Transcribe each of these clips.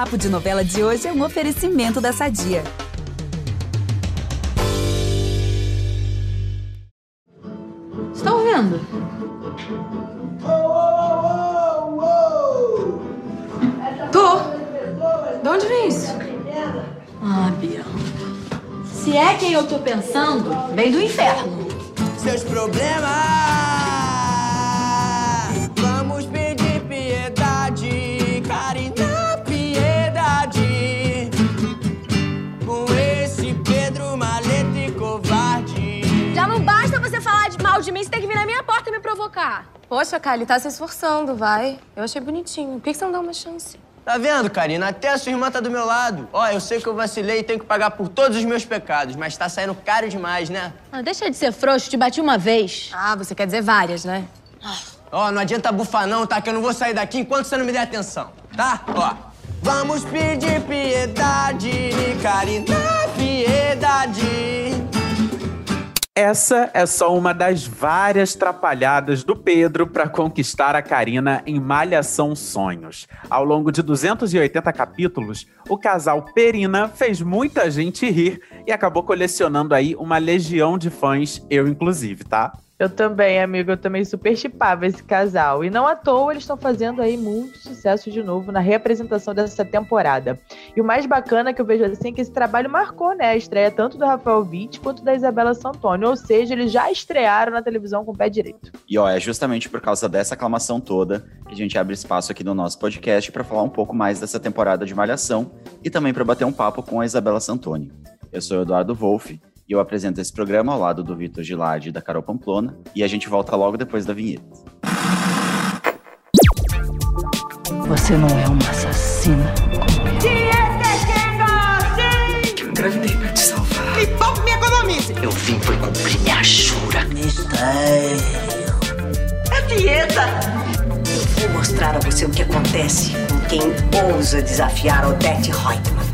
Papo de Novela de hoje é um oferecimento da Sadia. Estão ouvindo? Tô. De onde vem isso? Ah, Bianca. Se é quem eu tô pensando, vem do inferno. Seus problemas. Mal de mim, você tem que vir na minha porta e me provocar. Poxa, Kali, tá se esforçando, vai. Eu achei bonitinho. Por que você não dá uma chance? Tá vendo, Karina? Até a sua irmã tá do meu lado. Ó, eu sei que eu vacilei e tenho que pagar por todos os meus pecados, mas tá saindo caro demais, né? Ah, deixa de ser frouxo, te bati uma vez. Ah, você quer dizer várias, né? Ó, não adianta bufar não, tá? Que eu não vou sair daqui enquanto você não me der atenção, tá? Ó. Vamos pedir piedade, Karina, piedade. Essa é só uma das várias trapalhadas do Pedro para conquistar a Karina em Malhação Sonhos. Ao longo de 280 capítulos, o casal Perina fez muita gente rir e acabou colecionando aí uma legião de fãs, eu inclusive, tá? Eu também, amigo, eu também super chipava esse casal. E não à toa eles estão fazendo aí muito sucesso de novo na reapresentação dessa temporada. E o mais bacana que eu vejo assim é que esse trabalho marcou, né, a estreia tanto do Rafael Witt quanto da Isabela Santoni. Ou seja, eles já estrearam na televisão com o pé direito. E ó, é justamente por causa dessa aclamação toda que a gente abre espaço aqui no nosso podcast para falar um pouco mais dessa temporada de Malhação e também para bater um papo com a Isabela Santoni. Eu sou o Eduardo Wolff e eu apresento esse programa ao lado do Vitor Gilade e da Carol Pamplona e a gente volta logo depois da vinheta. Você não é uma assassina como eu. Eu engravidei pra te salvar. Me poupe me economize. Eu vim por cumprir minha jura. Mistério. É dieta. Eu vou mostrar a você o que acontece com quem ousa desafiar Odette Reutemann.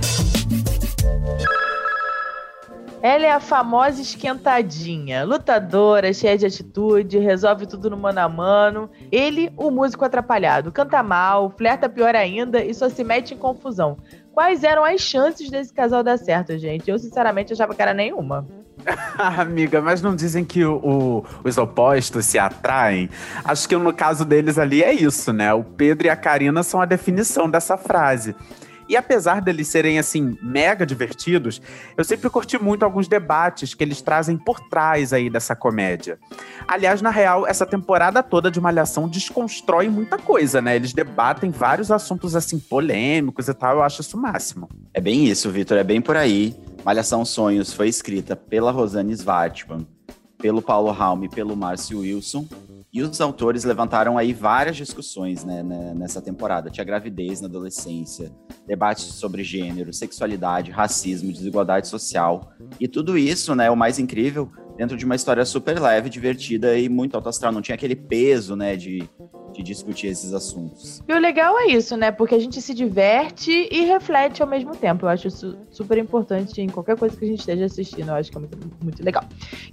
Ela é a famosa esquentadinha, lutadora, cheia de atitude, resolve tudo no mano a mano. Ele, o músico atrapalhado, canta mal, flerta pior ainda e só se mete em confusão. Quais eram as chances desse casal dar certo, gente? Eu, sinceramente, achava que era nenhuma. Amiga, mas não dizem que o, o, os opostos se atraem? Acho que no caso deles ali é isso, né? O Pedro e a Karina são a definição dessa frase. E apesar deles serem, assim, mega divertidos, eu sempre curti muito alguns debates que eles trazem por trás aí dessa comédia. Aliás, na real, essa temporada toda de Malhação desconstrói muita coisa, né? Eles debatem vários assuntos, assim, polêmicos e tal. Eu acho isso o máximo. É bem isso, Vitor, é bem por aí. Malhação Sonhos foi escrita pela Rosane Svartman, pelo Paulo Raum e pelo Márcio Wilson. E os autores levantaram aí várias discussões né, né, nessa temporada. Tinha gravidez na adolescência, debates sobre gênero, sexualidade, racismo, desigualdade social. E tudo isso, né, o mais incrível, dentro de uma história super leve, divertida e muito alto astral. Não tinha aquele peso, né, de, de discutir esses assuntos. E o legal é isso, né? Porque a gente se diverte e reflete ao mesmo tempo. Eu acho isso super importante em qualquer coisa que a gente esteja assistindo. Eu acho que é muito, muito legal.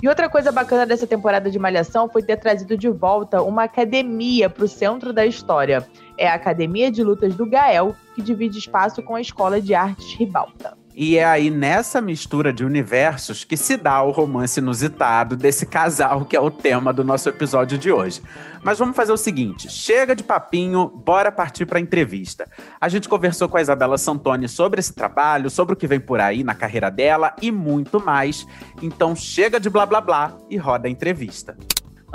E outra coisa bacana dessa temporada de Malhação foi ter trazido de volta uma academia para o centro da história. É a Academia de Lutas do Gael, que divide espaço com a Escola de Artes Ribalta. E é aí nessa mistura de universos que se dá o romance inusitado desse casal, que é o tema do nosso episódio de hoje. Mas vamos fazer o seguinte: chega de papinho, bora partir para a entrevista. A gente conversou com a Isabela Santoni sobre esse trabalho, sobre o que vem por aí na carreira dela e muito mais. Então chega de blá blá blá e roda a entrevista.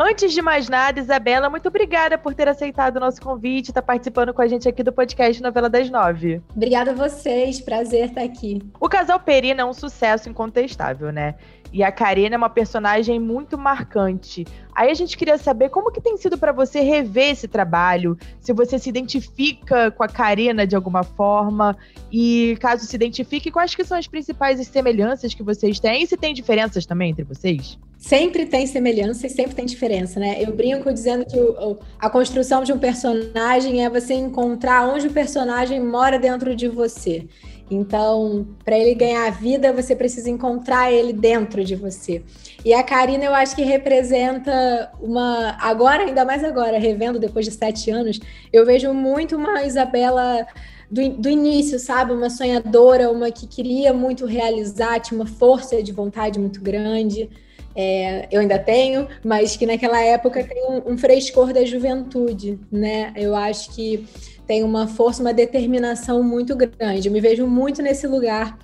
Antes de mais nada, Isabela, muito obrigada por ter aceitado o nosso convite e estar participando com a gente aqui do podcast Novela das Nove. Obrigada a vocês, prazer estar aqui. O casal Perina é um sucesso incontestável, né? E a Karina é uma personagem muito marcante. Aí a gente queria saber como que tem sido para você rever esse trabalho, se você se identifica com a Karina de alguma forma e caso se identifique, quais que são as principais semelhanças que vocês têm e se tem diferenças também entre vocês? Sempre tem semelhança e sempre tem diferença, né? Eu brinco dizendo que o, a construção de um personagem é você encontrar onde o personagem mora dentro de você. Então, para ele ganhar vida, você precisa encontrar ele dentro de você. E a Karina, eu acho que representa uma. Agora, ainda mais agora, revendo depois de sete anos, eu vejo muito uma Isabela do, do início, sabe? Uma sonhadora, uma que queria muito realizar, tinha uma força de vontade muito grande. É, eu ainda tenho, mas que naquela época tem um, um, frescor da juventude, né? Eu acho que tem uma força, uma determinação muito grande. Eu me vejo muito nesse lugar.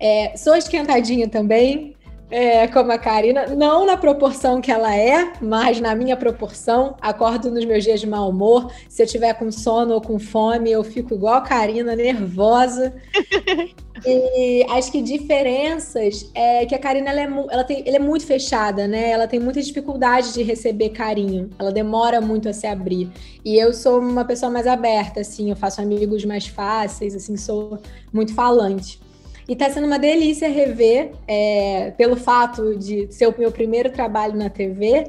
É, sou esquentadinha também, é, como a Karina, não na proporção que ela é, mas na minha proporção. Acordo nos meus dias de mau humor. Se eu tiver com sono ou com fome, eu fico igual a Karina, nervosa. e acho que diferenças é que a Karina ela é, ela tem, ela é muito fechada, né? Ela tem muita dificuldade de receber carinho. Ela demora muito a se abrir. E eu sou uma pessoa mais aberta, assim. Eu faço amigos mais fáceis, assim. Sou muito falante. E está sendo uma delícia rever, é, pelo fato de ser o meu primeiro trabalho na TV,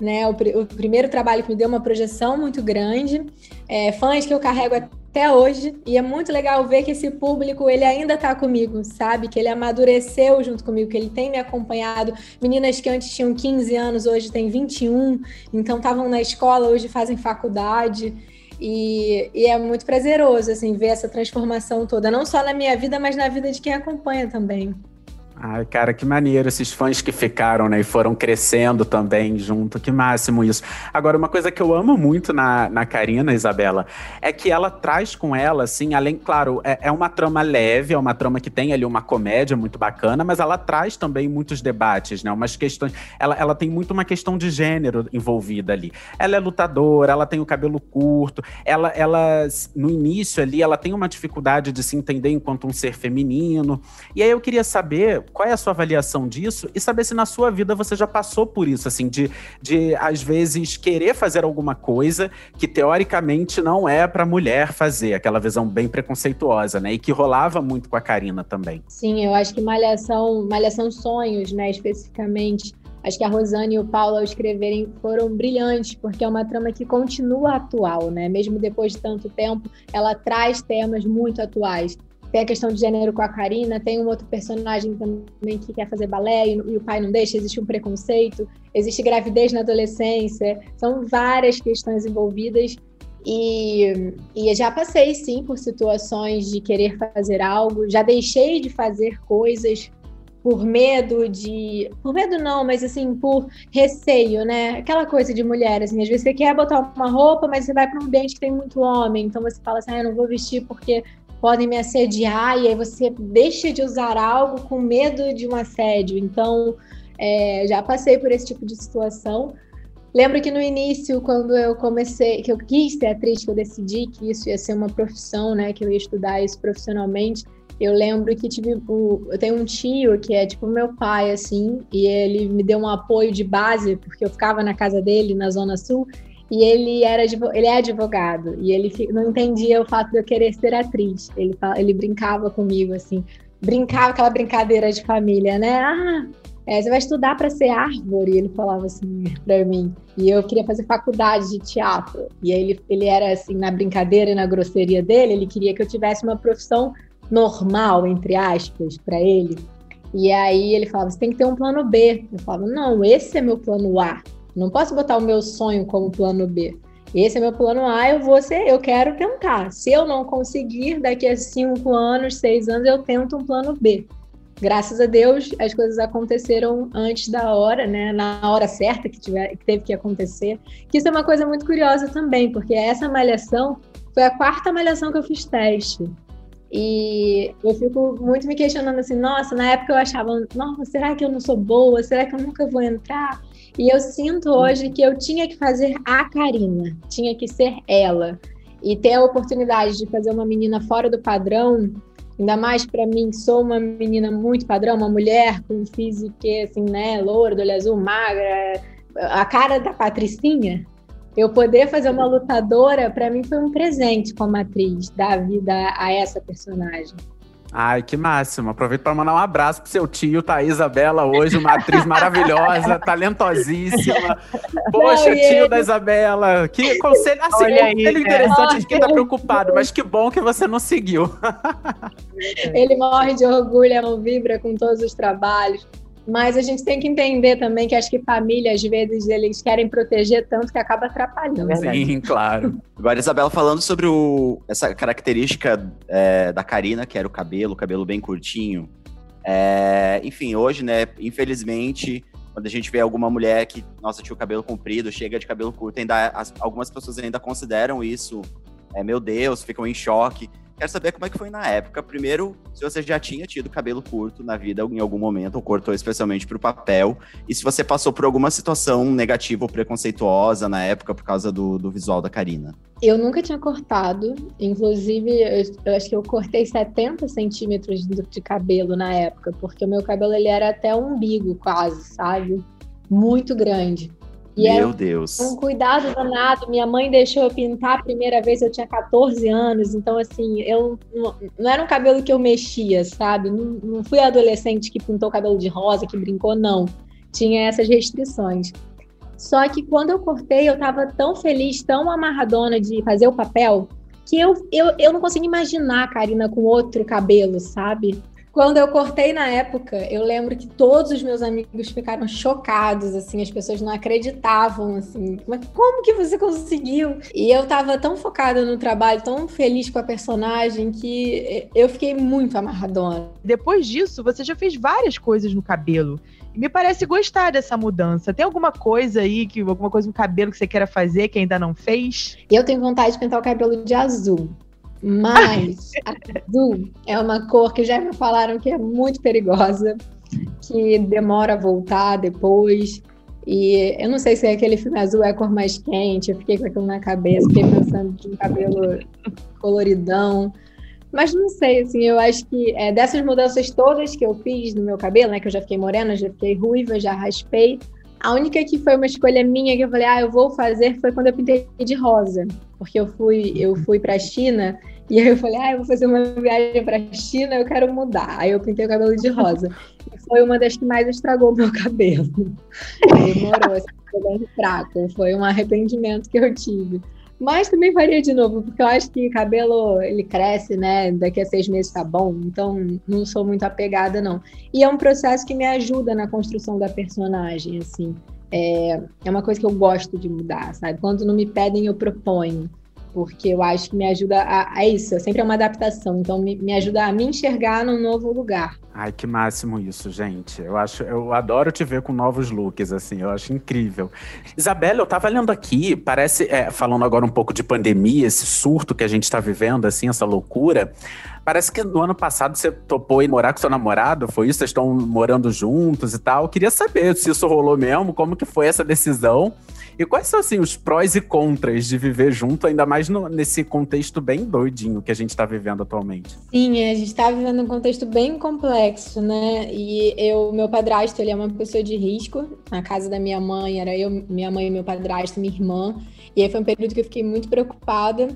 né? O, o primeiro trabalho que me deu uma projeção muito grande, é, fãs que eu carrego até hoje, e é muito legal ver que esse público ele ainda está comigo, sabe? Que ele amadureceu junto comigo, que ele tem me acompanhado. Meninas que antes tinham 15 anos, hoje têm 21, então estavam na escola, hoje fazem faculdade. E, e, é muito prazeroso, assim, ver essa transformação toda, não só na minha vida, mas na vida de quem acompanha também. Ai, cara, que maneiro esses fãs que ficaram, né? E foram crescendo também junto. Que máximo isso. Agora, uma coisa que eu amo muito na, na Karina, Isabela, é que ela traz com ela, assim, além, claro, é, é uma trama leve, é uma trama que tem ali uma comédia muito bacana, mas ela traz também muitos debates, né? Umas questões. Ela, ela tem muito uma questão de gênero envolvida ali. Ela é lutadora, ela tem o cabelo curto, ela, ela no início ali, ela tem uma dificuldade de se entender enquanto um ser feminino. E aí eu queria saber qual é a sua avaliação disso e saber se na sua vida você já passou por isso, assim, de, de às vezes querer fazer alguma coisa que teoricamente não é para mulher fazer, aquela visão bem preconceituosa, né? E que rolava muito com a Karina também. Sim, eu acho que Malhação, Malhação Sonhos, né, especificamente, Acho que a Rosane e o Paulo, ao escreverem, foram brilhantes, porque é uma trama que continua atual, né? Mesmo depois de tanto tempo, ela traz temas muito atuais. Tem a questão de gênero com a Karina, tem um outro personagem também que quer fazer balé e, e, o pai não deixa, existe um preconceito, existe gravidez na adolescência, são várias questões envolvidas. E, e já passei, sim, por situações de querer fazer algo, já deixei de fazer coisas por medo de. Por medo não, mas assim, por receio, né? Aquela coisa de mulher, assim, às vezes você quer botar uma roupa, mas você vai para um ambiente que tem muito homem, então você fala assim, ah, eu não vou vestir porque podem me assediar, e aí você deixa de usar algo com medo de um assédio. Então, é, já passei por esse tipo de situação. Lembro que no início, quando eu comecei, que eu quis ser atriz, que eu decidi que isso ia ser uma profissão, né, que eu ia estudar isso profissionalmente, eu lembro que tive o, eu tenho um tio que é tipo meu pai assim, e ele me deu um apoio de base porque eu ficava na casa dele na zona sul e ele era ele é advogado e ele não entendia o fato de eu querer ser atriz. Ele ele brincava comigo assim, brincava aquela brincadeira de família, né? Ah, é, você vai estudar para ser árvore, ele falava assim para mim. E eu queria fazer faculdade de teatro. E ele ele era assim na brincadeira e na grosseria dele, ele queria que eu tivesse uma profissão normal entre aspas para ele. E aí ele falava, você tem que ter um plano B. Eu falava, não, esse é meu plano A. Não posso botar o meu sonho como plano B. Esse é meu plano A, eu vou ser, eu quero tentar. Se eu não conseguir, daqui a cinco anos, seis anos, eu tento um plano B. Graças a Deus, as coisas aconteceram antes da hora, né? Na hora certa que, tiver, que teve que acontecer. Que isso é uma coisa muito curiosa também, porque essa malhação foi a quarta malhação que eu fiz teste. E eu fico muito me questionando assim, nossa, na época eu achava, nossa, será que eu não sou boa? Será que eu nunca vou entrar? E eu sinto hoje que eu tinha que fazer a Karina, tinha que ser ela. E ter a oportunidade de fazer uma menina fora do padrão, ainda mais para mim, que sou uma menina muito padrão, uma mulher com físico assim, né, loura, do olho azul, magra, a cara da Patricinha, eu poder fazer uma lutadora, para mim foi um presente como atriz, dar vida a essa personagem. Ai, que máximo. Aproveito para mandar um abraço pro seu tio, Thaís Isabela, hoje, uma atriz maravilhosa, talentosíssima. Poxa, Não, tio da Isabela. Que conselho, assim, Olha aí, conselho cara. interessante de quem tá preocupado, mas que bom que você não seguiu. Ele morre de orgulho, não vibra com todos os trabalhos. Mas a gente tem que entender também que acho que família, às vezes, eles querem proteger tanto que acaba atrapalhando. Sim, claro. Agora, Isabela, falando sobre o- essa característica é, da Karina, que era o cabelo, o cabelo bem curtinho. É, enfim, hoje, né, infelizmente, quando a gente vê alguma mulher que, nossa, tinha o cabelo comprido, chega de cabelo curto, ainda as- algumas pessoas ainda consideram isso, é, meu Deus, ficam em choque. Quero saber como é que foi na época. Primeiro, se você já tinha tido cabelo curto na vida em algum momento, ou cortou especialmente para o papel, e se você passou por alguma situação negativa ou preconceituosa na época por causa do, do visual da Karina. Eu nunca tinha cortado, inclusive eu, eu acho que eu cortei 70 centímetros de, de cabelo na época, porque o meu cabelo ele era até umbigo quase, sabe? Muito grande. E era Meu Deus. um cuidado danado. Minha mãe deixou eu pintar a primeira vez, eu tinha 14 anos, então assim, eu não, não era um cabelo que eu mexia, sabe? Não, não fui adolescente que pintou cabelo de rosa, que brincou, não. Tinha essas restrições. Só que quando eu cortei, eu tava tão feliz, tão amarradona de fazer o papel, que eu, eu, eu não consigo imaginar a Karina com outro cabelo, sabe? Quando eu cortei na época, eu lembro que todos os meus amigos ficaram chocados, assim, as pessoas não acreditavam, assim, mas como que você conseguiu? E eu tava tão focada no trabalho, tão feliz com a personagem, que eu fiquei muito amarradona. Depois disso, você já fez várias coisas no cabelo. E me parece gostar dessa mudança. Tem alguma coisa aí, que, alguma coisa no cabelo que você queira fazer que ainda não fez? Eu tenho vontade de pintar o cabelo de azul. Mas azul é uma cor que já me falaram que é muito perigosa, que demora a voltar depois. E eu não sei se aquele filme azul é a cor mais quente, eu fiquei com aquilo na cabeça, fiquei pensando de um cabelo coloridão. Mas não sei, assim, eu acho que é, dessas mudanças todas que eu fiz no meu cabelo, né, que eu já fiquei morena, já fiquei ruiva, já raspei, a única que foi uma escolha minha que eu falei, ah, eu vou fazer foi quando eu pintei de rosa, porque eu fui, eu fui para China e aí eu falei, ah, eu vou fazer uma viagem para China, eu quero mudar. Aí eu pintei o cabelo de rosa. E foi uma das que mais estragou o meu cabelo. Demorou, assim, foi bem fraco, foi um arrependimento que eu tive. Mas também faria de novo, porque eu acho que cabelo ele cresce, né? Daqui a seis meses tá bom, então não sou muito apegada, não. E é um processo que me ajuda na construção da personagem, assim. É, é uma coisa que eu gosto de mudar, sabe? Quando não me pedem, eu proponho. Porque eu acho que me ajuda a, a isso, é sempre uma adaptação. Então me, me ajuda a me enxergar num novo lugar. Ai, que máximo isso, gente. Eu acho, eu adoro te ver com novos looks, assim, eu acho incrível. Isabela, eu tava lendo aqui, parece, é, falando agora um pouco de pandemia, esse surto que a gente tá vivendo, assim, essa loucura. Parece que no ano passado você topou ir morar com seu namorado, foi isso? Vocês estão morando juntos e tal. Eu queria saber se isso rolou mesmo, como que foi essa decisão. E quais são, assim, os prós e contras de viver junto, ainda mais no, nesse contexto bem doidinho que a gente tá vivendo atualmente? Sim, a gente tá vivendo um contexto bem complexo, né? E eu, meu padrasto, ele é uma pessoa de risco. Na casa da minha mãe, era eu, minha mãe, meu padrasto, minha irmã. E aí foi um período que eu fiquei muito preocupada.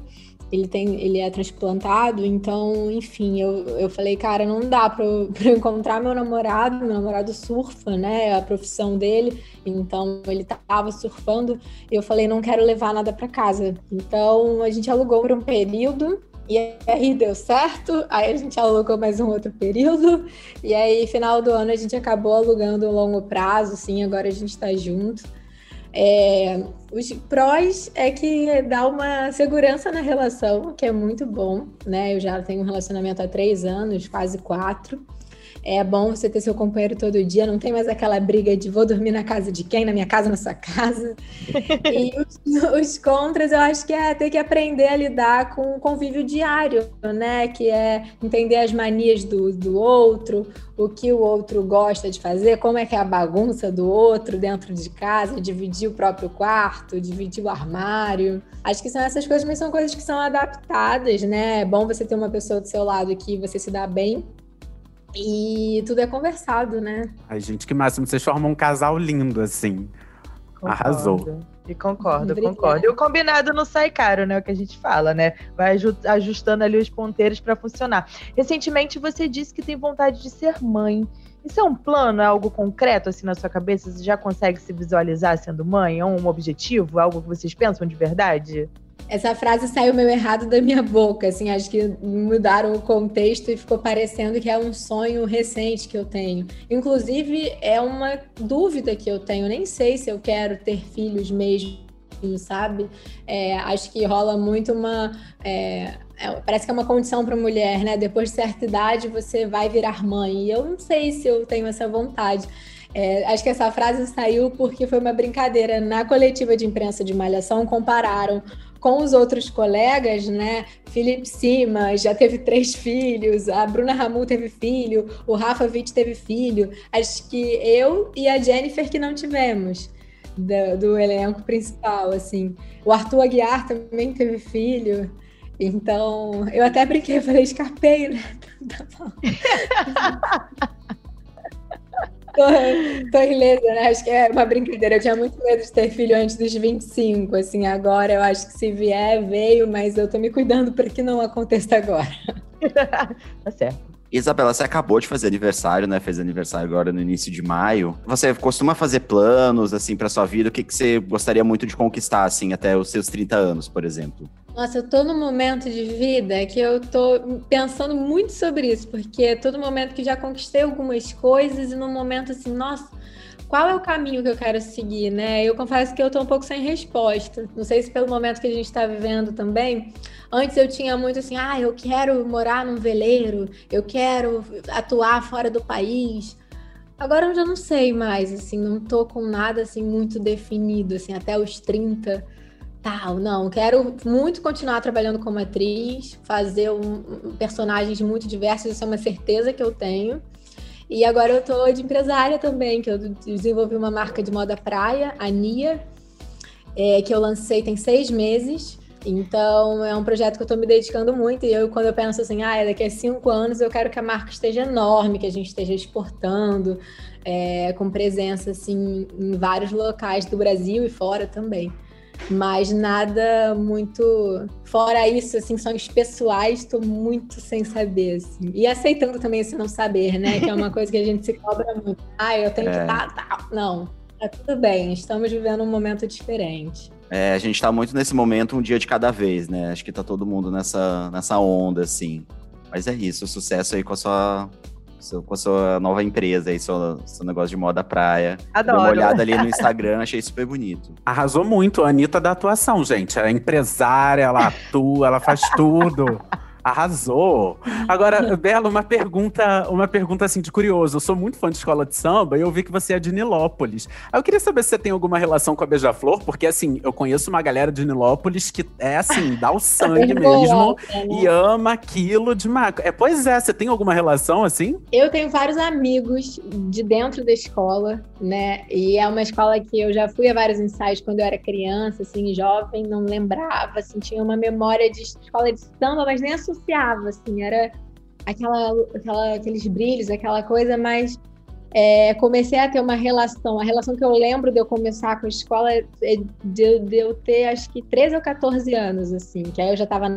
Ele, tem, ele é transplantado, então, enfim, eu, eu falei, cara, não dá pra eu, encontrar meu namorado. Meu namorado surfa, né? É a profissão dele. Então, ele tava surfando. E eu falei, não quero levar nada pra casa. Então, a gente alugou por um período. E aí deu certo, aí a gente alugou mais um outro período, e aí final do ano a gente acabou alugando um longo prazo, sim, agora a gente tá junto. É, os prós é que dá uma segurança na relação, que é muito bom, né? Eu já tenho um relacionamento há três anos, quase quatro. É bom você ter seu companheiro todo dia, não tem mais aquela briga de vou dormir na casa de quem, na minha casa, na sua casa. e os, os, contras, eu acho que é ter que aprender a lidar com o convívio diário, né? Que é entender as manias do, do outro, o que o outro gosta de fazer, como é que é a bagunça do outro dentro de casa, dividir o próprio quarto, dividir o armário. Acho que são essas coisas, mas são coisas que são adaptadas, né? É bom você ter uma pessoa do seu lado que você se dá bem e tudo é conversado, né? Ai, gente, que máximo. Vocês formam um casal lindo, assim. Arrasou. E concordo, Obrigada. concordo. E o combinado não sai caro, né? O que a gente fala, né? Vai aju- ajustando ali os ponteiros para funcionar. Recentemente você disse que tem vontade de ser mãe. Isso é um plano, é algo concreto assim na sua cabeça? Você já consegue se visualizar sendo mãe? É um objetivo? É algo que vocês pensam de verdade? Essa frase saiu meio errado da minha boca, assim, acho que mudaram o contexto e ficou parecendo que é um sonho recente que eu tenho. Inclusive, é uma dúvida que eu tenho, nem sei se eu quero ter filhos mesmo, sabe? É, acho que rola muito uma. é, é, parece que é uma condição para mulher, né? Depois de certa idade você vai virar mãe. E eu não sei se eu tenho essa vontade. É, acho que essa frase saiu porque foi uma brincadeira. Na coletiva de imprensa de Malhação, compararam com os outros colegas, né? Felipe Simas já teve três filhos, a Bruna Ramu teve filho, o Rafa Witt teve filho. Acho que eu e a Jennifer que não tivemos do, do elenco principal, assim. O Arthur Aguiar também teve filho. Então, eu até brinquei, falei, escapei, né? Tá bom. tô, tô ilesa, né? Acho que é uma brincadeira. Eu tinha muito medo de ter filho antes dos 25, assim. Agora eu acho que se vier, veio, mas eu tô me cuidando para que não aconteça agora. Tá certo. Isabela, você acabou de fazer aniversário, né? Fez aniversário agora no início de maio. Você costuma fazer planos, assim, pra sua vida? O que, que você gostaria muito de conquistar, assim, até os seus 30 anos, por exemplo? Nossa, eu tô num momento de vida que eu tô pensando muito sobre isso, porque é todo momento que já conquistei algumas coisas e num momento assim, nossa, qual é o caminho que eu quero seguir, né? Eu confesso que eu tô um pouco sem resposta. Não sei se pelo momento que a gente tá vivendo também. Antes eu tinha muito assim, ah, eu quero morar num veleiro, eu quero atuar fora do país. Agora eu já não sei mais, assim, não tô com nada assim muito definido, assim, até os 30 tal, não. Quero muito continuar trabalhando como atriz, fazer um, personagens muito diversos, isso é uma certeza que eu tenho. E agora eu tô de empresária também, que eu desenvolvi uma marca de moda praia, a Nia, é, que eu lancei tem seis meses. Então é um projeto que eu tô me dedicando muito. E eu, quando eu penso assim, ah, daqui a cinco anos eu quero que a marca esteja enorme, que a gente esteja exportando, é, com presença assim em vários locais do Brasil e fora também. Mas nada muito. Fora isso, assim, sonhos pessoais, estou muito sem saber. Assim. E aceitando também esse não saber, né? Que é uma coisa que a gente se cobra muito. Ah, eu tenho que É. estar. Tá, Não, tá tudo bem. Estamos vivendo um momento diferente. É, a gente tá muito nesse momento, um dia de cada vez, né? Acho que tá todo mundo nessa, nessa onda, assim. Mas é isso, sucesso aí com a sua, seu- com a sua nova empresa aí, seu, seu negócio de moda praia. Dei Adoro. uma olhada ali no Instagram, achei super bonito. Arrasou muito a Anitta da atuação, gente. Ela é empresária, ela atua, ela faz tudo. Arrasou. Agora, Bela, uma pergunta, uma pergunta assim de curioso. Eu sou muito fã de escola de samba e eu vi que você é de Nilópolis. Eu queria saber se você tem alguma relação com a Beija-Flor, porque assim, eu conheço uma galera de Nilópolis que é assim, dá o sangue mesmo né? e ama aquilo de maco. É, pois é, você tem alguma relação assim? Eu tenho vários amigos de dentro da escola, né? E é uma escola que eu já fui a vários ensaios quando eu era criança, assim, jovem, não lembrava, assim, tinha uma memória de escola de samba, mas nem associava, assim, era aquela, aquela, aqueles brilhos, aquela coisa, mas é, comecei a ter uma relação. A relação que eu lembro de eu começar com a escola é de, de eu ter, acho que 13 ou 14 anos, assim, que aí eu já estava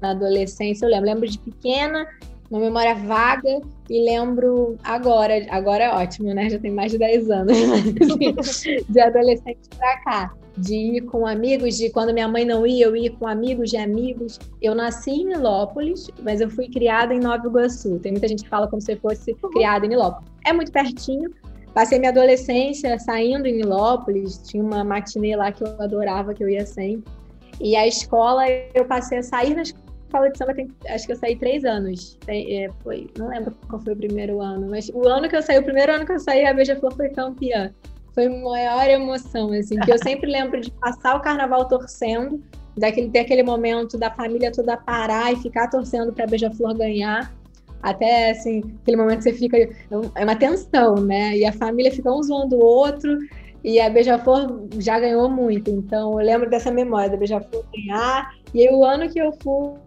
na adolescência, eu lembro. Lembro de pequena, uma memória vaga, e lembro agora, agora é ótimo, né? Já tem mais de 10 anos, de adolescente pra cá. De ir com amigos, de quando minha mãe não ia, eu ia com amigos de amigos. Eu nasci em Nilópolis, mas eu fui criada em Nova Iguaçu. Tem muita gente que fala como se eu fosse criada em Nilópolis. É muito pertinho. Passei minha adolescência saindo em Nilópolis, tinha uma matinê lá que eu adorava, que eu ia sempre. E a escola, eu passei a sair na escola de samba, tem, acho que eu saí três anos. Tem- é, foi, não lembro qual foi o primeiro ano, mas o ano que eu saí, o primeiro ano que eu saí, a Beija-Flor foi campeã. Foi a maior emoção, assim, que eu sempre lembro de passar o carnaval torcendo, daquele, ter aquele momento da família toda parar e ficar torcendo para a Beija-Flor ganhar. Até, assim, aquele momento que você fica. É uma tensão, né? E a família fica um zoando o outro. E a Beija-Flor já ganhou muito. Então, eu lembro dessa memória da Beija-Flor ganhar. E aí, o ano que eu fui,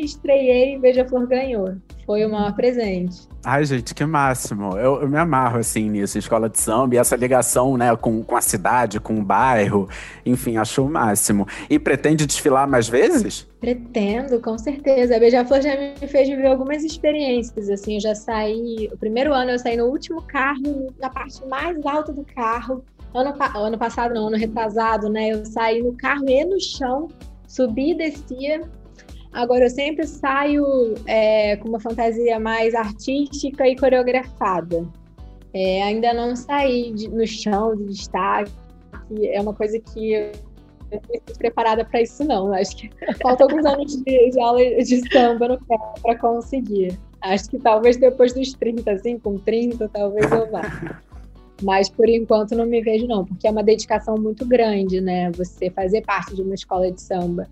estreiei, Beija-Flor ganhou. foi o maior presente. Ai, gente, que máximo. Eu, eu, me amarro, assim, nisso, escola de samba, e essa ligação, né, com, com a cidade, com o bairro. Enfim, acho o máximo. E pretende desfilar mais vezes? Pretendo, com certeza. A Beija-Flor já me fez viver algumas experiências, assim, eu já saí... O primeiro ano eu saí no último carro, na parte mais alta do carro. Ano, ano passado, não, ano retrasado, né, eu saí no carro e no chão, subi e descia Agora, eu sempre saio é, com uma fantasia mais artística e coreografada. É, ainda não saí de, no chão de destaque, é uma coisa que eu não estou preparada para isso, não. Acho que falta alguns anos de, de aula de samba no pé para conseguir. Acho que talvez depois dos 30, assim, com 30, talvez eu vá. Mas por enquanto não me vejo, não, porque é uma dedicação muito grande, né? Você fazer parte de uma escola de samba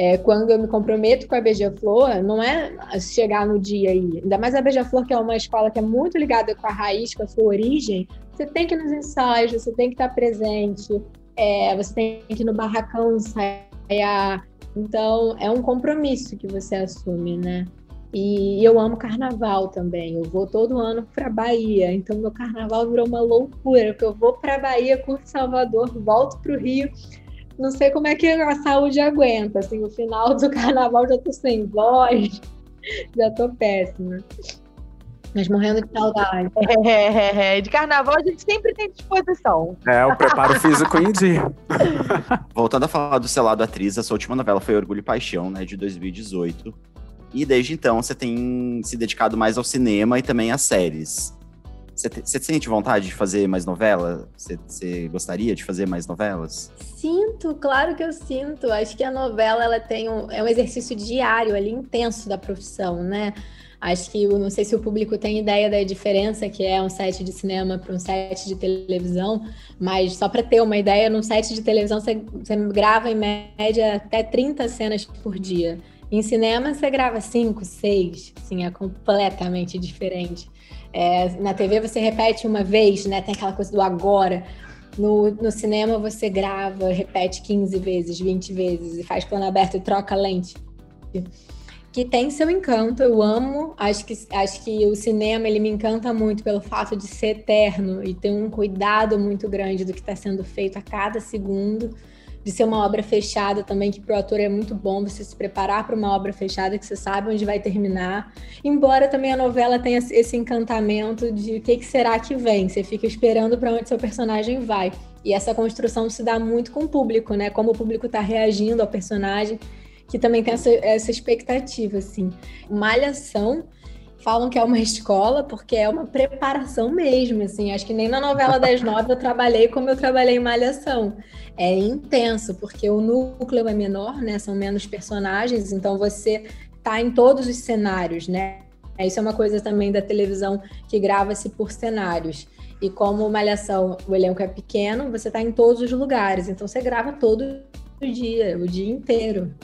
é, quando eu me comprometo com a Beija-Flor, não é chegar no dia aí. Ainda mais a Beija-Flor, que é uma escola que é muito ligada com a raiz, com a sua origem. Você tem que ir nos ensaios, você tem que estar presente, é, você tem que ir no barracão ensaiar. Então, é um compromisso que você assume, né? E eu amo carnaval também. Eu vou todo ano para Bahia. Então, meu carnaval virou uma loucura, porque eu vou para Bahia, curto Salvador, volto para o Rio não sei como é que a saúde aguenta. Assim, o final do carnaval já tô sem voz, já tô péssima. Mas morrendo de saudade. É, é, é. De carnaval a gente sempre tem disposição. É, o preparo físico em dia. Voltando a falar do selado atriz, a sua última novela foi Orgulho e Paixão, né, de 2018. E desde então você tem se dedicado mais ao cinema e também às séries. Você sente vontade de fazer mais novela? Você gostaria de fazer mais novelas? Sinto, claro que eu sinto. Acho que a novela ela tem um, é um exercício diário ali, intenso da profissão, né? Acho que, não sei se o público tem ideia da diferença que é um set de cinema para um set de televisão, mas só para ter uma ideia, num set de televisão você, você grava em média até 30 cenas por dia. Em cinema você grava 5, 6, assim, é completamente diferente. É, na TV você repete uma vez, né? Tem aquela coisa do agora. No, no cinema você grava, repete 15 vezes, 20 vezes e faz plano aberto e troca lente. Que tem seu encanto, eu amo. Acho que, acho que o cinema ele me encanta muito pelo fato de ser eterno e ter um cuidado muito grande do que está sendo feito a cada segundo de ser uma obra fechada também, que para o ator é muito bom você se preparar para uma obra fechada, que você sabe onde vai terminar. Embora também a novela tenha esse encantamento de o que, que será que vem, você fica esperando para onde seu personagem vai. E essa construção se dá muito com o público, né? Como o público está reagindo ao personagem, que também tem essa, essa expectativa, assim. Malhação falam que é uma escola porque é uma preparação mesmo, assim. Acho que nem na novela das nove eu trabalhei como eu trabalhei em Malhação. É intenso, porque o núcleo é menor, né? São menos personagens, então você tá em todos os cenários, né? Isso é uma coisa também da televisão que grava-se por cenários. E como Malhação, o elenco é pequeno, você tá em todos os lugares, então você grava todo o dia, o dia inteiro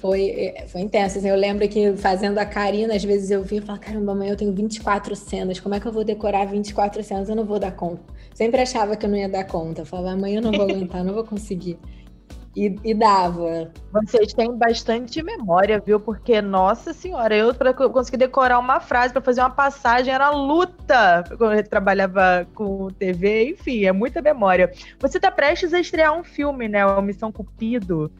foi, é, foi intenso. Assim, eu lembro que fazendo a Karina, às vezes eu via e falava, caramba, amanhã eu tenho 24 cenas, como é que eu vou decorar 24 cenas? Eu não vou dar conta. Sempre achava que eu não ia dar conta. Eu falava, amanhã eu não vou aguentar, não vou conseguir. E, e, dava. Vocês têm bastante memória, viu? Porque, nossa senhora, eu para conseguir decorar uma frase, para fazer uma passagem, era luta. Quando eu trabalhava com TV, enfim, é muita memória. Você tá prestes a estrear um filme, né? O Missão Cupido.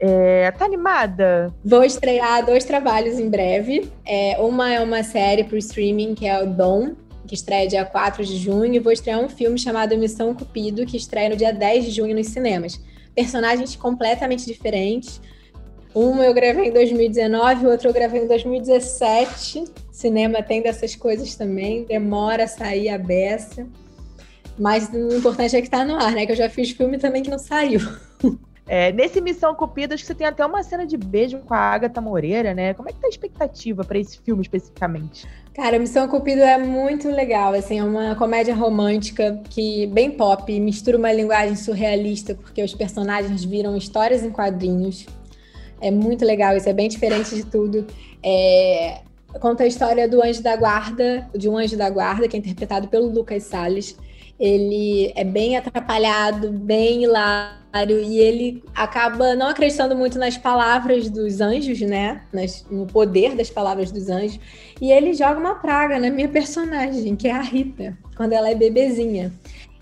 É, tá animada? Vou estrear dois trabalhos em breve. É, uma é uma série pro streaming, que é o Dom, que estreia dia 4 de junho, e vou estrear um filme chamado Missão Cupido, que estreia no dia 10 de junho nos cinemas. Personagens completamente diferentes. Um eu gravei em 2019, o outro eu gravei em 2017. Cinema tem dessas coisas também, demora a sair a beça. Mas o importante é que tá no ar, né? Que eu já fiz filme também que não saiu. É, nesse Missão Cupido, acho que você tem até uma cena de beijo com a Agatha Moreira, né? Como é que tá a expectativa para esse filme especificamente? Cara, Missão Cupido é muito legal, assim, é uma comédia romântica que bem pop, mistura uma linguagem surrealista, porque os personagens viram histórias em quadrinhos. É muito legal, isso é bem diferente de tudo. É, conta a história do anjo da guarda, de um anjo da guarda, que é interpretado pelo Lucas Salles ele é bem atrapalhado, bem hilário, e ele acaba não acreditando muito nas palavras dos anjos, né? Nas, no poder das palavras dos anjos. E ele joga uma praga na minha personagem, que é a Rita, quando ela é bebezinha.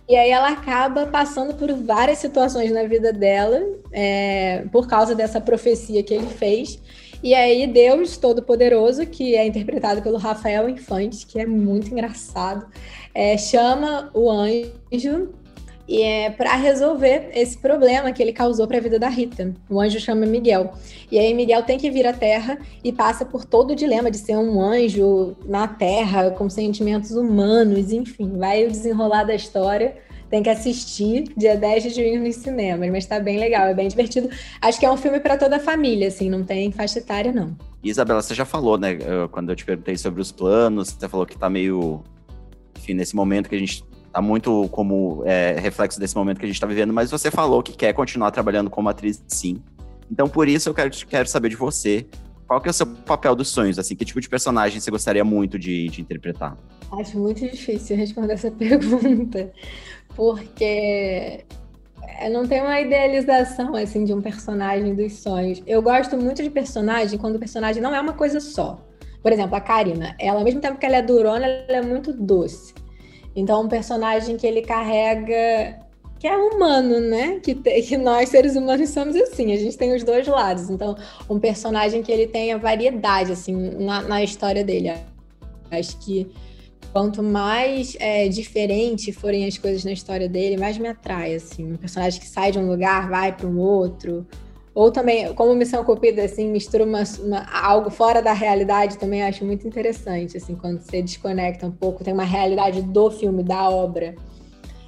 E aí ela acaba passando por várias situações na vida dela, é, por causa dessa profecia que ele fez. E aí Deus Todo-Poderoso, que é interpretado pelo Rafael Infante, que é muito engraçado, é, chama o anjo e é para resolver esse problema que ele causou para a vida da Rita. O anjo chama Miguel. E aí Miguel tem que vir à Terra e passa por todo o dilema de ser um anjo na Terra com sentimentos humanos, enfim, vai o desenrolar da história. Tem que assistir dia 10 de junho nos cinemas, mas tá bem legal, é bem divertido. Acho que é um filme para toda a família, assim, não tem faixa etária não. Isabela, você já falou, né, quando eu te perguntei sobre os planos, você falou que tá meio enfim, nesse momento que a gente tá muito como é, reflexo desse momento que a gente está vivendo, mas você falou que quer continuar trabalhando como atriz, sim. Então, por isso, eu quero, quero saber de você, qual que é o seu papel dos sonhos, assim, que tipo de personagem você gostaria muito de, de interpretar? Acho muito difícil responder essa pergunta, porque eu não tenho uma idealização, assim, de um personagem dos sonhos. Eu gosto muito de personagem quando o personagem não é uma coisa só. Por exemplo, a Karina, ela, ao mesmo tempo que ela é durona, ela é muito doce. Então, um personagem que ele carrega que é humano, né? Que, te, que nós, seres humanos, somos assim, a gente tem os dois lados. Então, um personagem que ele tenha variedade, assim, na, na história dele. Acho que quanto mais é, diferente forem as coisas na história dele, mais me atrai, assim. Um personagem que sai de um lugar, vai para um outro, ou também, como Missão Cupida, assim, mistura uma, uma, algo fora da realidade, também acho muito interessante, assim, quando você desconecta um pouco, tem uma realidade do filme, da obra.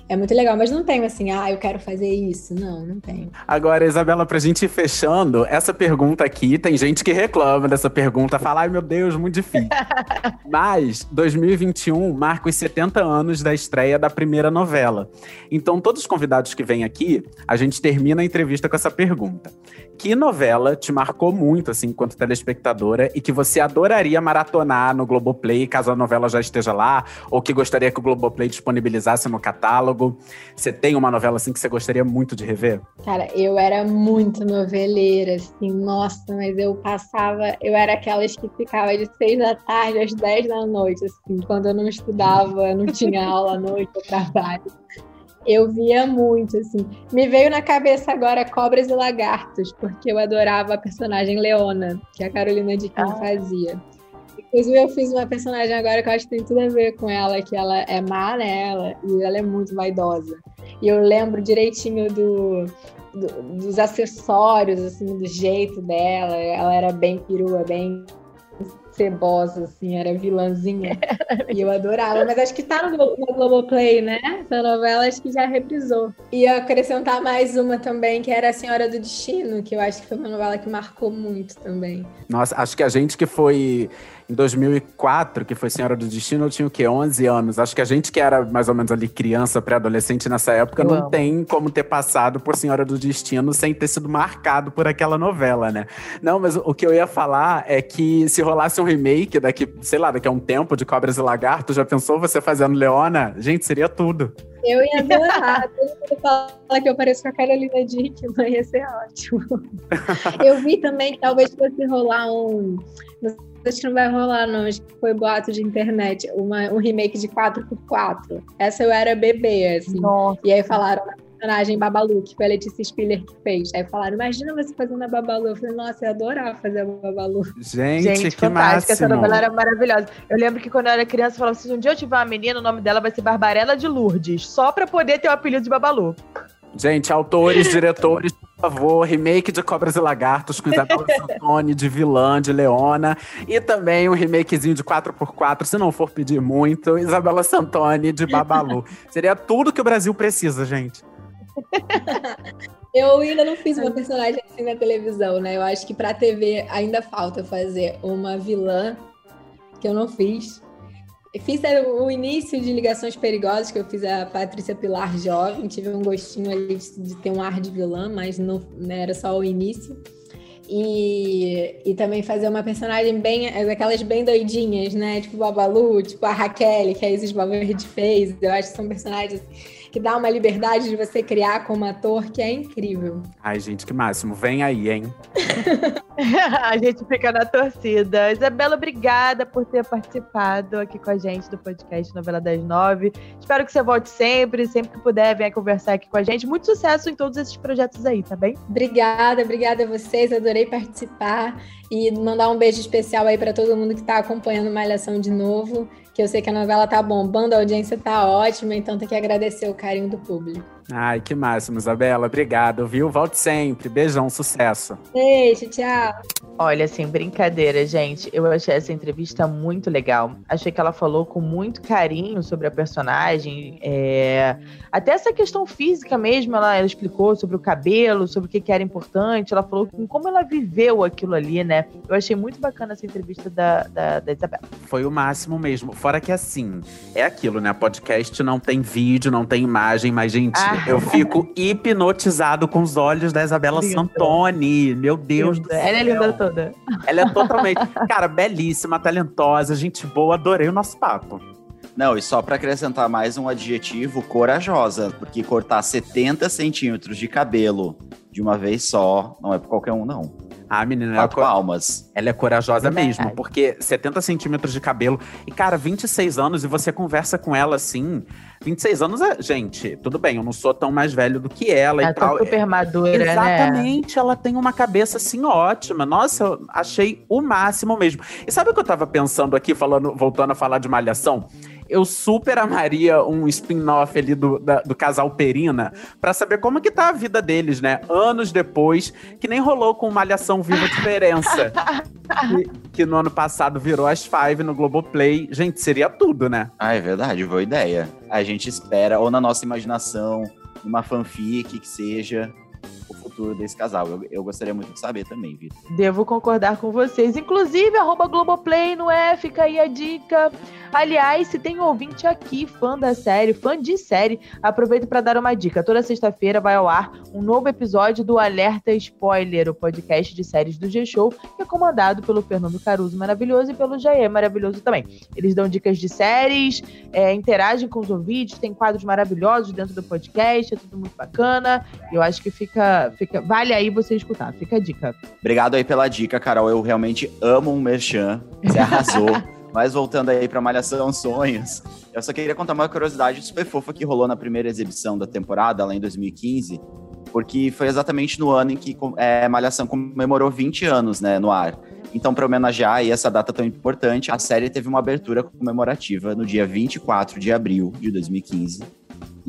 É muito legal, mas não tenho assim, ah, eu quero fazer isso. Não, não tenho. Agora, Isabela, pra gente ir fechando, essa pergunta aqui, tem gente que reclama dessa pergunta, fala, ai meu Deus, muito difícil. mas 2021 marca os 70 anos da estreia da primeira novela. Então, todos os convidados que vêm aqui, a gente termina a entrevista com essa pergunta. Que novela te marcou muito, assim, enquanto telespectadora, e que você adoraria maratonar no Globoplay, caso a novela já esteja lá, ou que gostaria que o Globoplay disponibilizasse no catálogo? Você tem uma novela assim que você gostaria muito de rever? Cara, eu era muito noveleira, assim, nossa, mas eu passava, eu era aquelas que ficava de seis da tarde às dez da noite, assim, quando eu não estudava, não tinha aula à noite, eu trabalho. Eu via muito, assim. Me veio na cabeça agora Cobras e Lagartos, porque eu adorava a personagem Leona, que a Carolina de ah. fazia. Inclusive, eu fiz uma personagem agora que eu acho que tem tudo a ver com ela, que ela é má, né? Ela, e ela é muito vaidosa. E eu lembro direitinho do, do, dos acessórios, assim, do jeito dela. Ela era bem perua, bem cebosa, assim, era vilãzinha. e eu adorava. Mas acho que tá no, no Globoplay, né? Essa novela acho que já reprisou. E eu acrescentar mais uma também, que era A Senhora do Destino, que eu acho que foi uma novela que marcou muito também. Nossa, acho que a gente que foi em 2004, que foi Senhora do Destino, eu tinha o quê? 11 anos. Acho que a gente que era mais ou menos ali criança, pré-adolescente nessa época, eu não amo. tem como ter passado por Senhora do Destino sem ter sido marcado por aquela novela, né? Não, mas o que eu ia falar é que se rolasse um remake daqui, sei lá, daqui a um tempo de Cobras e Lagartos, já pensou você fazendo Leona? Gente, seria tudo. Eu ia adorar. Todo mundo fala que eu pareço com a Carolina Dickman, ia ser ótimo. eu vi também que talvez fosse rolar um acho que não vai rolar, não. Acho que foi boato de internet. Uma, um remake de 4x4. Essa eu era bebê, assim. Nossa. E aí falaram na personagem Babalu, que foi a Letícia Spiller que fez. Aí falaram, imagina você fazendo a Babalu. Eu falei, nossa, eu adorava fazer a Babalu. Gente, Gente que máximo. Essa novela era maravilhosa. Eu lembro que quando eu era criança, eu falava assim, um dia eu tiver uma menina, o nome dela vai ser Barbarella de Lourdes, só pra poder ter o apelido de Babalu. Gente, autores, diretores, por favor, remake de Cobras e Lagartos com Isabela Santoni, de vilã, de Leona. E também um remakezinho de 4x4, se não for pedir muito, Isabela Santoni, de Babalu. Seria tudo que o Brasil precisa, gente. Eu ainda não fiz uma personagem assim na televisão, né? Eu acho que pra TV ainda falta fazer uma vilã que eu não fiz. Fiz o início de Ligações Perigosas, que eu fiz a Patrícia Pilar jovem, tive um gostinho ali de, ter um ar de vilã, mas não, né, era só o início. E, e também fazer uma personagem bem, aquelas bem doidinhas, né? Tipo Babalu, tipo a Raquel, que a Isis Valverde fez. Eu acho que são personagens que dá uma liberdade de você criar como ator que é incrível. Ai, gente, que máximo. Vem aí, hein? a gente fica na torcida. Isabela, obrigada por ter participado aqui com a gente do podcast Novela das Nove. Espero que você volte sempre, sempre que puder, venha conversar aqui com a gente. Muito sucesso em todos esses projetos aí, tá bem? Obrigada, obrigada a vocês. Adorei participar e mandar um beijo especial aí para todo mundo que está acompanhando Malhação de novo que eu sei que a novela tá bombando, a audiência tá ótima, então tem que agradecer o carinho do público. Ai, que máximo, Isabela. Obrigado, viu? Volte sempre. Beijão, sucesso. Beijo, tchau. Olha, assim, brincadeira, gente. Eu achei essa entrevista muito legal. Achei que ela falou com muito carinho sobre a personagem. É... Até essa questão física mesmo, ela, ela, explicou sobre o cabelo, sobre o que, que era importante. Ela falou com como ela viveu aquilo ali, né? Eu achei muito bacana essa entrevista da, da, da Isabela. Foi o máximo mesmo. Fora que, assim, é aquilo, né? Podcast não tem vídeo, não tem imagem, mas, gente. Ah eu fico hipnotizado com os olhos da Isabela linda. Santoni. Meu Deus linda. do céu. Ela é linda toda. Ela é totalmente. Cara, belíssima, talentosa, gente boa. Adorei o nosso papo. Não, e só para acrescentar mais um adjetivo, corajosa, porque cortar 70 centímetros de cabelo de uma vez só não é para qualquer um, não. A menina, Quatro ela, palmas. ela é corajosa é mesmo, porque 70 centímetros de cabelo. E, cara, 26 anos e você conversa com ela assim. 26 anos, é, gente, tudo bem, eu não sou tão mais velho do que ela ela e tal. Tá super madura, Exatamente, né? ela tem uma cabeça assim ótima. Nossa, eu achei o máximo mesmo. E sabe o que eu tava pensando aqui, falando, voltando a falar de malhação? Eu super amaria um spin-off ali do, da, do casal Perina para saber como que tá a vida deles, né? Anos depois, que nem rolou com Malhação Viva Diferença. que, que, no ano passado virou as Five no Globoplay. Gente, seria tudo, né? Ah, é verdade, boa ideia. A gente espera, ou na nossa imaginação, uma fanfic que seja futuro desse casal. Eu, eu gostaria muito de saber também, Vitor. Devo concordar com vocês. Inclusive, arroba Globoplay, não é? Fica aí a dica. Aliás, se tem ouvinte aqui, fã da série, fã de série, aproveito para dar uma dica. Toda sexta-feira vai ao ar um novo episódio do Alerta Spoiler, o podcast de séries do G-Show, que é comandado pelo Fernando Caruso maravilhoso e pelo Jair maravilhoso também. Eles dão dicas de séries, é, interagem com os ouvintes, tem quadros maravilhosos dentro do podcast, é tudo muito bacana. Eu acho que fica, fica vale aí você escutar, fica a dica. Obrigado aí pela dica, Carol. Eu realmente amo um merchan. Você arrasou. Mas voltando aí pra Malhação Sonhos, eu só queria contar uma curiosidade super fofa que rolou na primeira exibição da temporada, lá em 2015, porque foi exatamente no ano em que é, Malhação comemorou 20 anos né, no ar. Então, para homenagear essa data tão importante, a série teve uma abertura comemorativa no dia 24 de abril de 2015.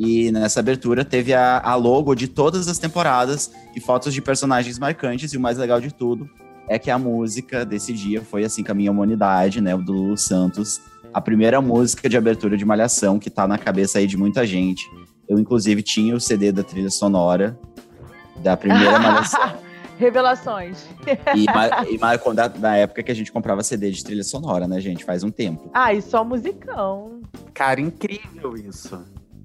E nessa abertura teve a, a logo de todas as temporadas e fotos de personagens marcantes, e o mais legal de tudo é que a música desse dia foi assim com a minha humanidade, né, o do Lulu Santos, a primeira música de abertura de Malhação que tá na cabeça aí de muita gente. Eu inclusive tinha o CD da trilha sonora da primeira Malhação. Revelações. E, e marcou da, da época que a gente comprava CD de trilha sonora, né, gente? Faz um tempo. Ah, e só musicão. Cara, incrível isso.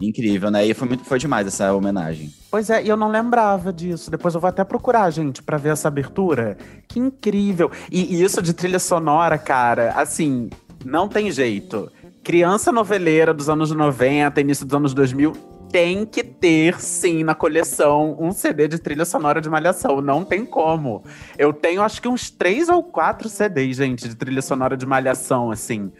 Incrível, né? E foi muito foi demais essa homenagem. Pois é, e eu não lembrava disso. Depois eu vou até procurar, gente, para ver essa abertura. Que incrível. E, e isso de trilha sonora, cara, assim, não tem jeito. Criança noveleira dos anos 90, início dos anos 2000, tem que ter, sim, na coleção, um CD de trilha sonora de Malhação. Não tem como. Eu tenho, acho que uns três ou quatro CDs, gente, de trilha sonora de Malhação, assim.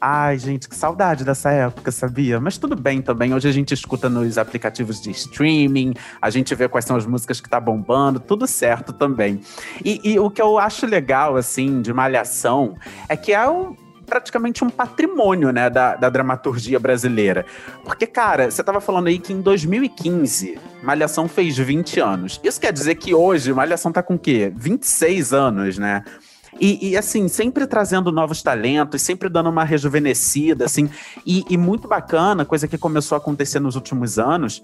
Ai, gente, que saudade dessa época, sabia? Mas tudo bem também. Hoje a gente escuta nos aplicativos de streaming, a gente vê quais são as músicas que tá bombando, tudo certo também. E, e o que eu acho legal, assim, de Malhação, é que é um praticamente um patrimônio, né, da, da dramaturgia brasileira. Porque, cara, você tava falando aí que em 2015, Malhação fez 20 anos. Isso quer dizer que hoje, Malhação tá com o quê? 26 anos, né? E, e, assim, sempre trazendo novos talentos, sempre dando uma rejuvenescida, assim. E, e muito bacana, coisa que começou a acontecer nos últimos anos,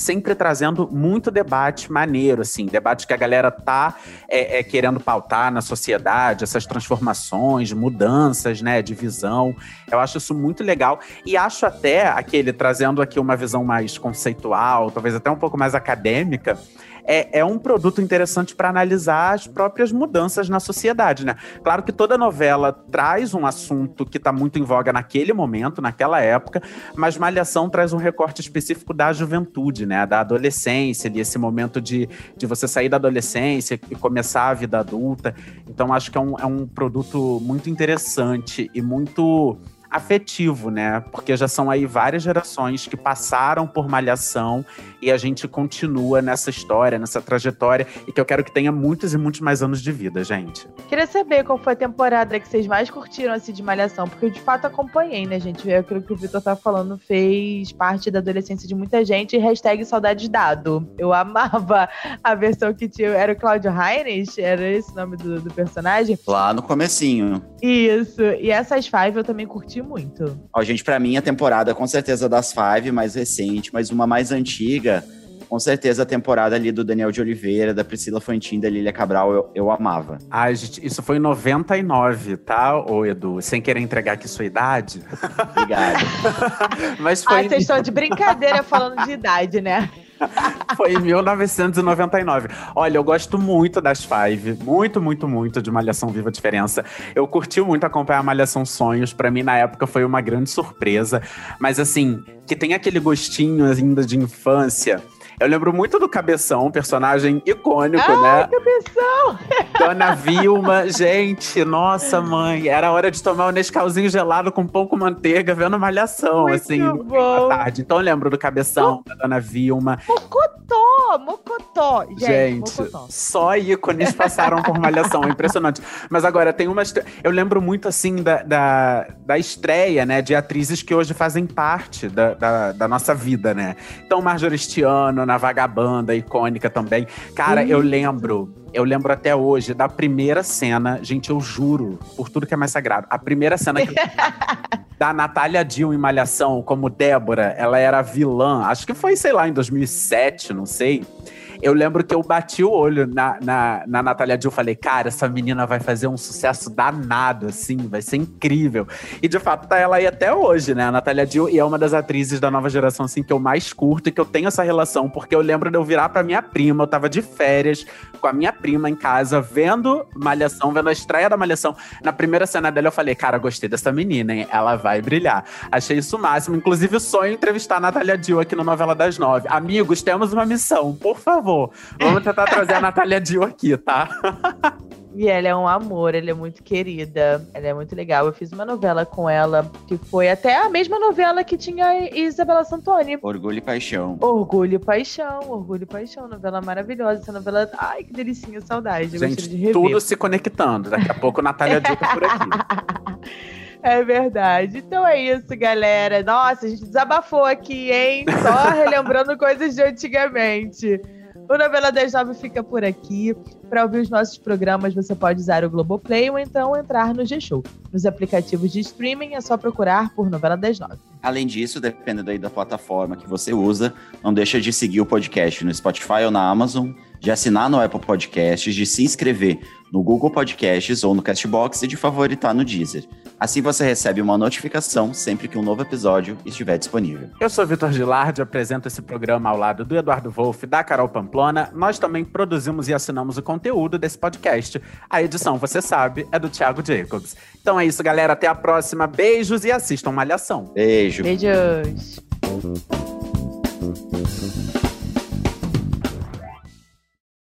sempre trazendo muito debate maneiro, assim, debate que a galera tá é, é, querendo pautar na sociedade, essas transformações, mudanças, né, de visão. Eu acho isso muito legal e acho até aquele trazendo aqui uma visão mais conceitual, talvez até um pouco mais acadêmica, é, é um produto interessante para analisar as próprias mudanças na sociedade, né? Claro que toda novela traz um assunto que está muito em voga naquele momento, naquela época, mas Malhação traz um recorte específico da juventude, né? Da adolescência, desse momento de, de você sair da adolescência e começar a vida adulta. Então, acho que é um, é um produto muito interessante e muito afetivo, né? Porque já são aí várias gerações que passaram por Malhação e a gente continua nessa história, nessa trajetória e que eu quero que tenha muitos e muitos mais anos de vida, gente. Queria saber qual foi a temporada que vocês mais curtiram assim de Malhação, porque eu de fato acompanhei, né, gente? É aquilo que o Vitor tá falando fez parte da adolescência de muita gente e hashtag saudades dado. Eu amava a versão que tinha, era o Claudio Heinrich, era esse o nome do, do personagem? Lá no comecinho. Isso, e essas five eu também curti muito. Ó, gente, para mim a temporada com certeza das Five, mais recente, mas uma mais antiga, com certeza a temporada ali do Daniel de Oliveira, da Priscila Fantin, da Lilia Cabral, eu, eu amava. Ai, gente, isso foi em 99, tá, ô Edu? Sem querer entregar aqui sua idade. Obrigado. mas foi... Ai, vocês estão de brincadeira falando de idade, né? Foi em 1999. Olha, eu gosto muito das Five. Muito, muito, muito de Malhação Viva Diferença. Eu curti muito acompanhar Malhação Sonhos. Para mim, na época, foi uma grande surpresa. Mas, assim, que tem aquele gostinho ainda de infância. Eu lembro muito do Cabeção, um personagem icônico, Ai, né? Cabeção! Dona Vilma, gente, nossa mãe, era hora de tomar um Nescauzinho gelado com pão com manteiga, vendo malhação, Muito assim, bom. à tarde. Então eu lembro do Cabeção, da Dona Vilma. Mocotó! Mocotó! Gente, Gente, Mocotó. só ícones passaram por Malhação, impressionante. Mas agora, tem umas. Eu lembro muito, assim, da, da, da estreia, né, de atrizes que hoje fazem parte da, da, da nossa vida, né? Então, Marjorie Stiano, na Vagabanda, icônica também. Cara, eu lembro. Eu lembro até hoje da primeira cena, gente, eu juro, por tudo que é mais sagrado. A primeira cena que da Natália Dill em Malhação como Débora, ela era vilã. Acho que foi, sei lá, em 2007, não sei. Eu lembro que eu bati o olho na, na, na Natália Dill. Falei, cara, essa menina vai fazer um sucesso danado, assim, vai ser incrível. E de fato tá ela aí até hoje, né? A Natália Dill e é uma das atrizes da nova geração, assim, que eu mais curto e que eu tenho essa relação, porque eu lembro de eu virar pra minha prima, eu tava de férias com a minha prima em casa, vendo Malhação, vendo a estreia da Malhação. Na primeira cena dela, eu falei, cara, gostei dessa menina, hein? Ela vai brilhar. Achei isso o máximo. Inclusive, sonho entrevistar a Natália Dill aqui no Novela das Nove. Amigos, temos uma missão, por favor. Vamos tentar trazer a Natália Dill aqui, tá? E ela é um amor, ela é muito querida, ela é muito legal. Eu fiz uma novela com ela, que foi até a mesma novela que tinha a Isabela Santoni. Orgulho e Paixão. Orgulho e Paixão, Orgulho e Paixão, novela maravilhosa. Essa novela, ai, que delicinha, saudade. Gostaria de Gente, rever. tudo se conectando. Daqui a pouco, Natália Dill tá por aqui. É verdade. Então é isso, galera. Nossa, a gente desabafou aqui, hein? Só relembrando coisas de antigamente. O Novela das Nove fica por aqui. Para ouvir os nossos programas, você pode usar o Globoplay ou então entrar no G-Show. Nos aplicativos de streaming é só procurar por Novela das Nove. Além disso, dependendo aí da plataforma que você usa, não deixa de seguir o podcast no Spotify ou na Amazon, de assinar no Apple Podcasts, de se inscrever no Google Podcasts ou no Castbox e de favoritar no Deezer. Assim você recebe uma notificação sempre que um novo episódio estiver disponível. Eu sou Vitor Gilardi, apresento esse programa ao lado do Eduardo Wolff, da Carol Pamplona. Nós também produzimos e assinamos o conteúdo desse podcast. A edição, você sabe, é do Thiago Jacobs. Então é isso, galera. Até a próxima. Beijos e assistam Malhação. Beijo. Beijos.